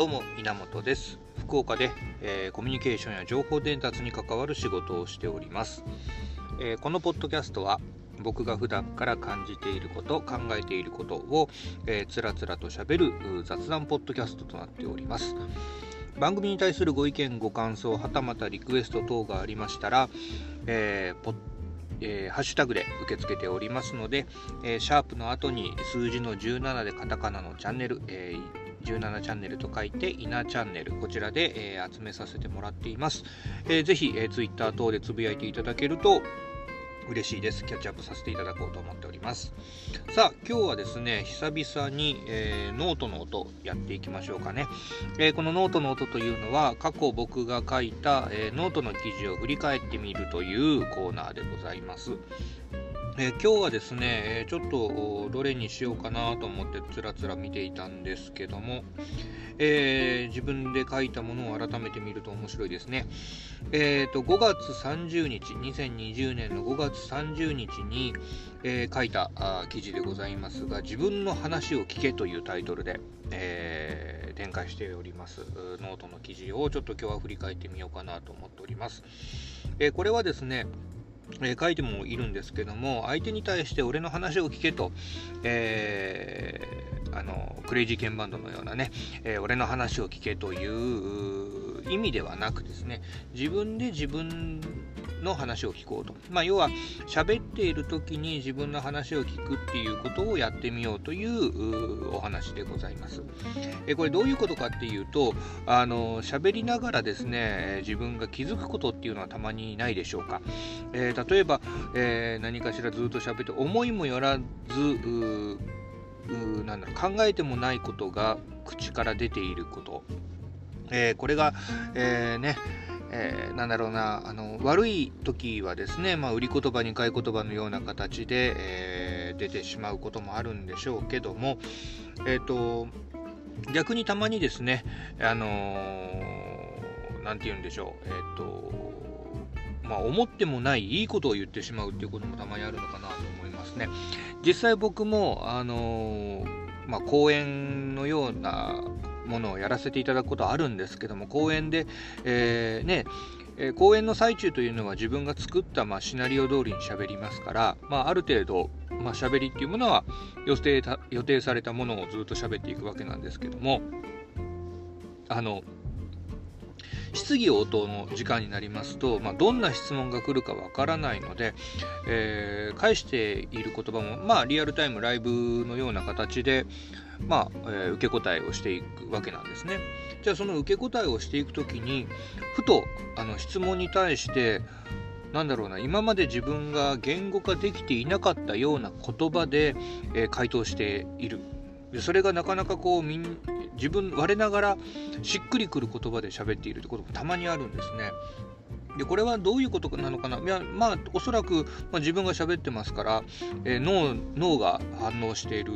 どうも源です。福岡で、えー、コミュニケーションや情報伝達に関わる仕事をしております、えー、このポッドキャストは僕が普段から感じていること考えていることを、えー、つらつらとしゃべる雑談ポッドキャストとなっております。番組に対するご意見ご感想はたまたリクエスト等がありましたら、えー、ポッえー、ハッシュタグで受け付けておりますので、えー、シャープの後に数字の17でカタカナのチャンネル、えー、17チャンネルと書いて、イナチャンネル、こちらで、えー、集めさせてもらっています。えー、ぜひ、えー、Twitter 等でつぶやいていただけると、嬉しいです。キャッチアップさせていただこうと思っております。さあ、今日はですね、久々に、えー、ノートの音やっていきましょうかね。えー、このノートの音というのは、過去僕が書いた、えー、ノートの記事を振り返ってみるというコーナーでございます。え今日はですね、えちょっとどれにしようかなと思ってつらつら見ていたんですけども、えー、自分で書いたものを改めて見ると面白いですね。えーと、5月30日、2020年の5月30日に、えー、書いた記事でございますが、自分の話を聞けというタイトルで、えー、展開しておりますノートの記事をちょっと今日は振り返ってみようかなと思っております。えこれはですね、え、書いてもいるんですけども相手に対して俺の話を聞けと、えー、あのクレイジーケンバンドのようなね、えー、俺の話を聞けという意味ではなくですね自分で自分の話を聞こうと。まあ、要は、喋っている時に自分の話を聞くっていうことをやってみようというお話でございます。えこれどういうことかっていうと、あの、喋りながらですね、自分が気づくことっていうのはたまにないでしょうか。えー、例えば、えー、何かしらずっと喋って思いもよらず、なんだろう考えてもないことが口から出ていること、えー、これが、えー、ねえー、なんだろうなあの悪い時はですね、まあ、売り言葉に買い言葉のような形で、えー、出てしまうこともあるんでしょうけども、えーと、逆にたまにですね、あのー、て言うんでしょう、えーとまあ、思ってもないいいことを言ってしまうっていうこともたまにあるのかなと思いますね。実際僕も、あのまあ、講演のようなものをやらせていただくことあるんですけども講演で、えー、ねえ講演の最中というのは自分が作った、まあ、シナリオ通りに喋りますから、まあ、ある程度、まあ、喋りっていうものは予定予定されたものをずっと喋っていくわけなんですけどもあの質疑応答の時間になりますと、まあ、どんな質問が来るかわからないので、えー、返している言葉も、まあ、リアルタイムライブのような形で、まあえー、受け答えをしていくわけなんですね。じゃあその受け答えをしていく時にふとあの質問に対してなんだろうな今まで自分が言語化できていなかったような言葉で、えー、回答しているそれがなかなかこうみん自分我ながらしっくりくる言葉で喋っているってこともたまにあるんですね。でこれはどういうことなのかないやまあおそらく、まあ、自分が喋ってますから、えー、脳脳が反応している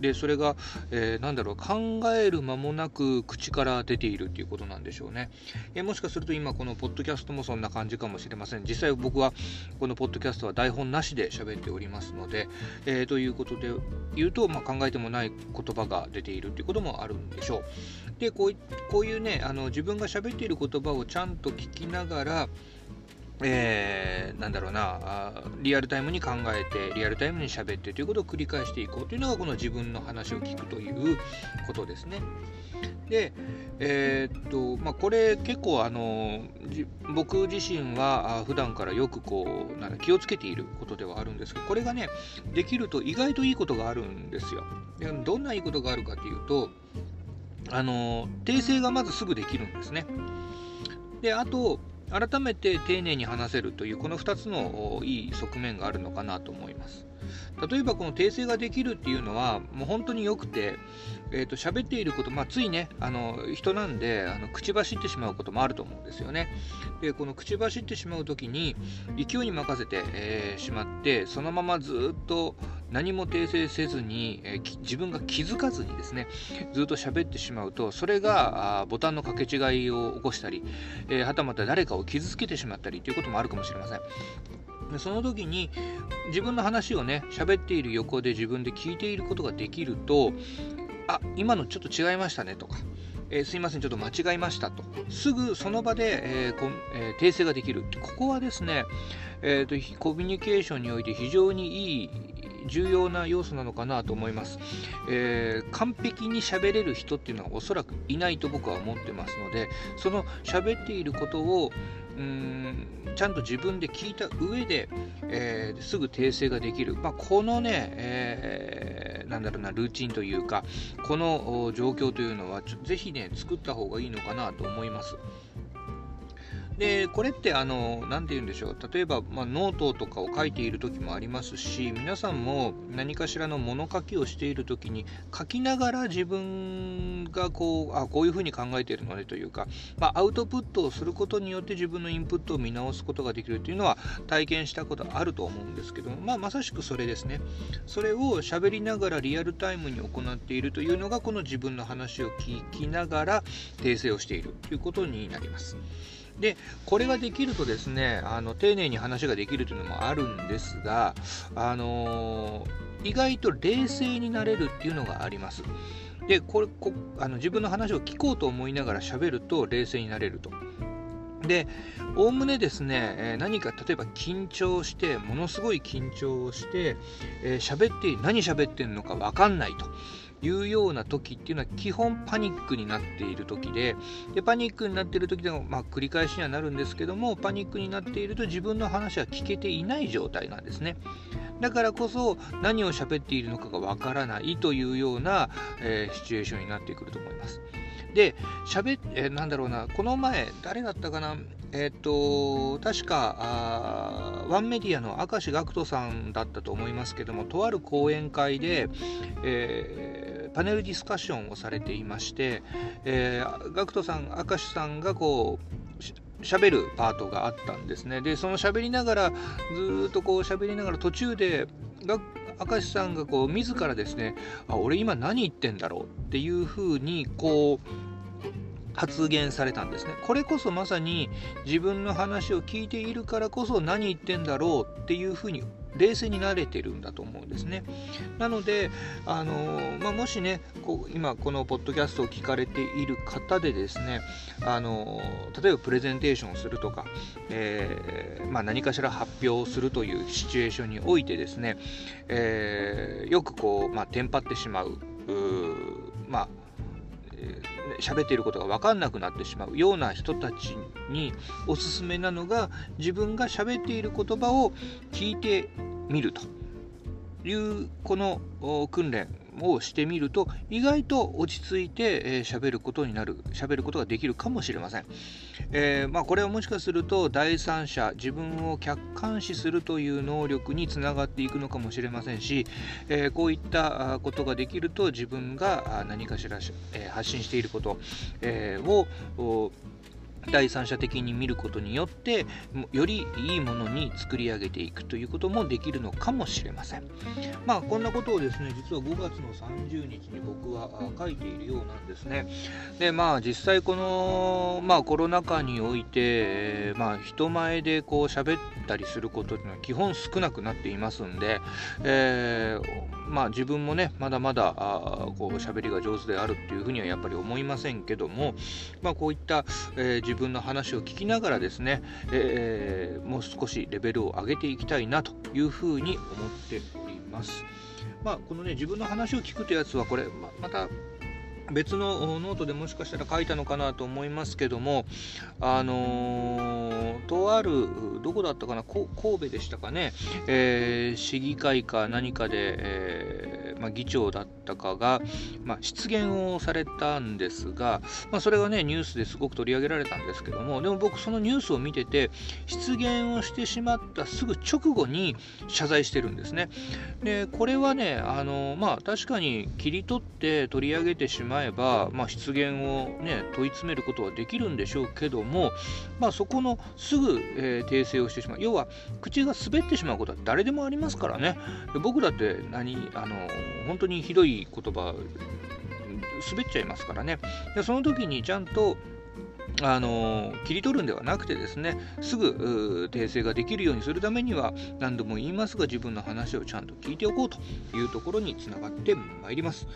でそれが、えー、なんだろう考える間もなく口から出ているっていうことなんでしょうね、えー、もしかすると今このポッドキャストもそんな感じかもしれません。実際僕はこのポッドキャストは台本なしで喋っておりますので、えー、ということで言うと、まあ、考えてもない言葉が出ているっていうこともあるんでしょう。でこうこういうねあの自分が喋っている言葉をちゃんと聞きながらえー、なんだろうなリアルタイムに考えてリアルタイムに喋ってということを繰り返していこうというのがこの自分の話を聞くということですね。で、えー、っとまあ、これ結構あの僕自身は普段からよくこうなん気をつけていることではあるんですけどこれがねできると意外といいことがあるんですよ。でどんないいことがあるかというとあの訂正がまずすぐできるんですね。であと改めて丁寧に話せるというこの2つのいい側面があるのかなと思います。例えばこの訂正ができるっていうのはもう本当に良くて、えー、と喋っていること、まあ、ついねあの人なんであの口走ってしまうこともあると思うんですよね。でこの口走ってしまう時に勢いに任せて、えー、しまってそのままずっと何も訂正せずに、えー、自分が気づかずにですねずっと喋ってしまうとそれがボタンの掛け違いを起こしたり、えー、はたまた誰かを傷つけてしまったりということもあるかもしれません。その時に自分の話をね喋っている横で自分で聞いていることができるとあ今のちょっと違いましたねとかえー、すいません、ちょっと間違えましたと、すぐその場で、えーえー、訂正ができる。ここはですね、えーと、コミュニケーションにおいて非常にいい重要な要素なのかなと思います、えー、完璧に喋れる人っていうのはおそらくいないと僕は思ってますのでその喋っていることをうんちゃんと自分で聞いた上で、えー、すぐ訂正ができる、まあ、このね、えー、なんだろうなルーチンというかこの状況というのはぜひね作った方がいいのかなと思います。でこれってあの何て言うんでしょう例えば、まあ、ノートとかを書いている時もありますし皆さんも何かしらの物書きをしている時に書きながら自分がこうあこういうふうに考えているのねというか、まあ、アウトプットをすることによって自分のインプットを見直すことができるというのは体験したことあると思うんですけども、まあ、まさしくそれですねそれを喋りながらリアルタイムに行っているというのがこの自分の話を聞きながら訂正をしているということになります。でこれができるとですねあの丁寧に話ができるというのもあるんですが、あのー、意外と冷静になれるっていうのがあります。でこれこあの自分の話を聞こうと思いながら喋ると冷静になれると。で、おおむねですね、え何か例えば緊張して、ものすごい緊張をして、えー、喋って、何喋ってんのか分かんないと。いうような時っていうのは基本パニックになっている時ででパニックになっている時でも、まあ、繰り返しにはなるんですけどもパニックになっていると自分の話は聞けていない状態なんですね。だからこそ何を喋っているのかがわからないというような、えー、シチュエーションになってくると思います。で喋えー、なんだろうなこの前誰だったかなえっ、と確かあワンメディアの明石学人さんだったと思いますけどもとある講演会で、えーパネルディスカッションをされていまして、えー、ガクトさん、明石さんがこう、喋るパートがあったんですね。で、その喋りながら、ずっとこう喋りながら途中で、明石さんがこう自らですね、あ、俺今何言ってんだろうっていうふうにこう発言されたんですね。これこそまさに自分の話を聞いているからこそ何言ってんだろうっていうふうに冷静になれてるんだと思うんですね。なので、あのまあ、もしねこう今このポッドキャストを聞かれている方でですね、あの例えばプレゼンテーションをするとか、えー、まあ、何かしら発表をするというシチュエーションにおいてですね、えー、よくこう、まあ、テンパってしまうまあ喋っていることが分かんなくなってしまうような人たちにおすすめなのが自分が喋っている言葉を聞いてみるというこの訓練。をしてみると意外と落ち着いて喋、えー、ることになる喋ることができるかもしれません、えー、まあ、これはもしかすると第三者自分を客観視するという能力につながっていくのかもしれませんし、えー、こういったことができると自分が何かしら、え発信していること、えを第三者的に見ることによってよりいいものに作り上げていくということもできるのかもしれません。まあこんなことをですね実は5月の30日に僕は書いているようなんですね。でまあ実際この、まあ、コロナ禍において、まあ、人前でこう喋ったりすることっていうのは基本少なくなっていますんで、えー、まあ自分もねまだまだあこう喋りが上手であるっていうふうにはやっぱり思いませんけどもまあこういった、えー、自分の話を聞きながらですね、えー、もう少しレベルを上げていきたいなというふうに思っております。まあ、このね、自分の話を聞くというやつは、これ、ままた別のノートでもしかしたら書いたのかなと思いますけども、あのー、とある、どこだったかな、神戸でしたかね、えー、市議会か何かで、えー、まあ、議長だったかが、まあ、失言をされたんですが、まあ、それがね、ニュースですごく取り上げられたんですけども、でも僕、そのニュースを見てて、失言をしてしまったすぐ直後に謝罪してるんですね。で、これはね、あのまあ、確かに切り取って取り上げてしまえば、まあ、失言を、ね、問い詰めることはできるんでしょうけども、まあ、そこのすぐ、えー、訂正をしてしまう要は口が滑ってしまうことは誰でもありますからね僕だって何あの本当にひどい言葉滑っちゃいますからね。でその時にちゃんとあの切り取るんではなくてですねすぐ訂正ができるようにするためには何度も言いますが自分の話をちゃんと聞いておこうというところにつながってまいります。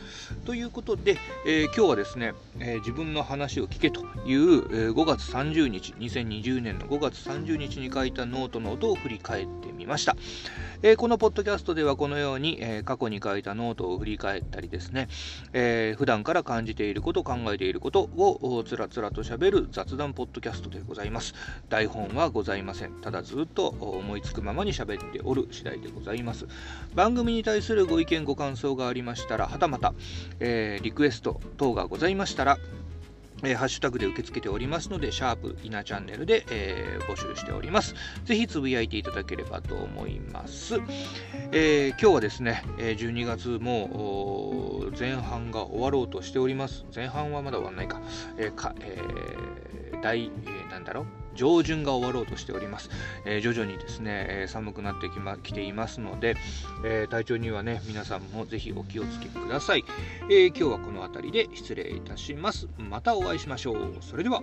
ということで、えー、今日はですね、えー、自分の話を聞けという、えー、5月30日2020年の5月30日に書いたノートの音を振り返ってみました。え、このポッドキャストではこのように、え、過去に書いたノートを振り返ったりですね、えー、普段から感じていること、考えていることをつらつらと喋る雑談ポッドキャストでございます。台本はございません。ただずっと思いつくままに喋っておる次第でございます。番組に対するご意見、ご感想がありましたら、はたまた、えリクエスト等がございましたら、えー、ハッシュタグで受け付けておりますので、シャープイナチャンネルで、えー、募集しております。ぜひつぶやいていただければと思います。えー、今日はですね、12月も前半が終わろうとしております。前半はまだ終わらないか。えーかえ、大、えー、なんだろう上旬が終わろうとしております。えー、徐々にですね、えー、寒くなってき,、ま、きていますので、えー、体調にはね、皆さんもぜひお気をつけください。え今日はこの辺りで失礼いたします。またお会いしましょう。それでは。